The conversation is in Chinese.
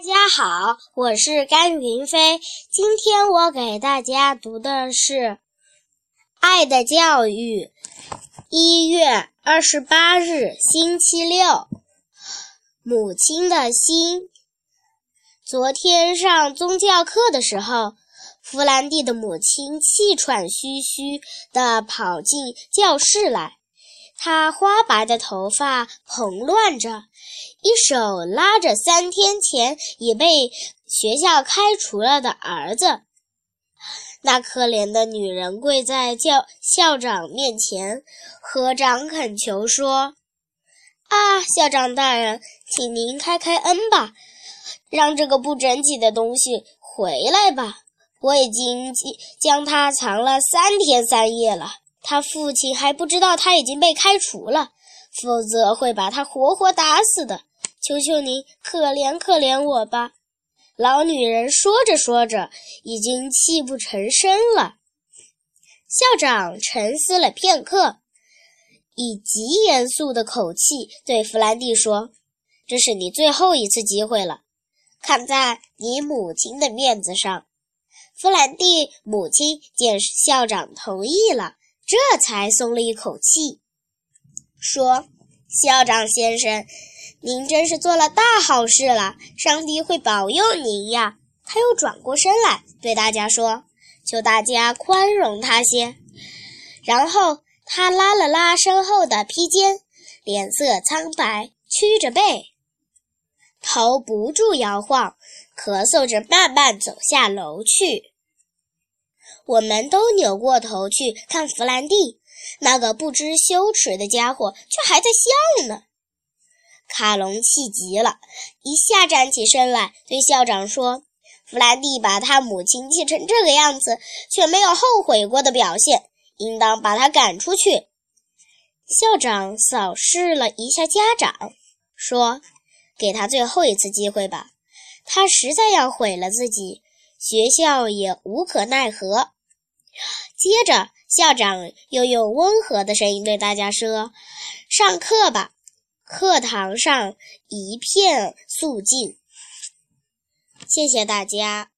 大家好，我是甘云飞。今天我给大家读的是《爱的教育》。一月二十八日，星期六，母亲的心。昨天上宗教课的时候，弗兰蒂的母亲气喘吁吁地跑进教室来。她花白的头发蓬乱着，一手拉着三天前已被学校开除了的儿子。那可怜的女人跪在教校长面前，合掌恳求说：“啊，校长大人，请您开开恩吧，让这个不整齐的东西回来吧！我已经将它藏了三天三夜了。”他父亲还不知道他已经被开除了，否则会把他活活打死的。求求您，可怜可怜我吧！老女人说着说着，已经泣不成声了。校长沉思了片刻，以极严肃的口气对弗兰蒂说：“这是你最后一次机会了，看在你母亲的面子上。”弗兰蒂母亲见校长同意了。这才松了一口气，说：“校长先生，您真是做了大好事了，上帝会保佑您呀。”他又转过身来对大家说：“求大家宽容他些。”然后他拉了拉身后的披肩，脸色苍白，屈着背，头不住摇晃，咳嗽着慢慢走下楼去。我们都扭过头去看弗兰蒂，那个不知羞耻的家伙却还在笑呢。卡隆气急了，一下站起身来，对校长说：“弗兰蒂把他母亲气成这个样子，却没有后悔过的表现，应当把他赶出去。”校长扫视了一下家长，说：“给他最后一次机会吧，他实在要毁了自己，学校也无可奈何。”接着，校长又用温和的声音对大家说：“上课吧。”课堂上一片肃静。谢谢大家。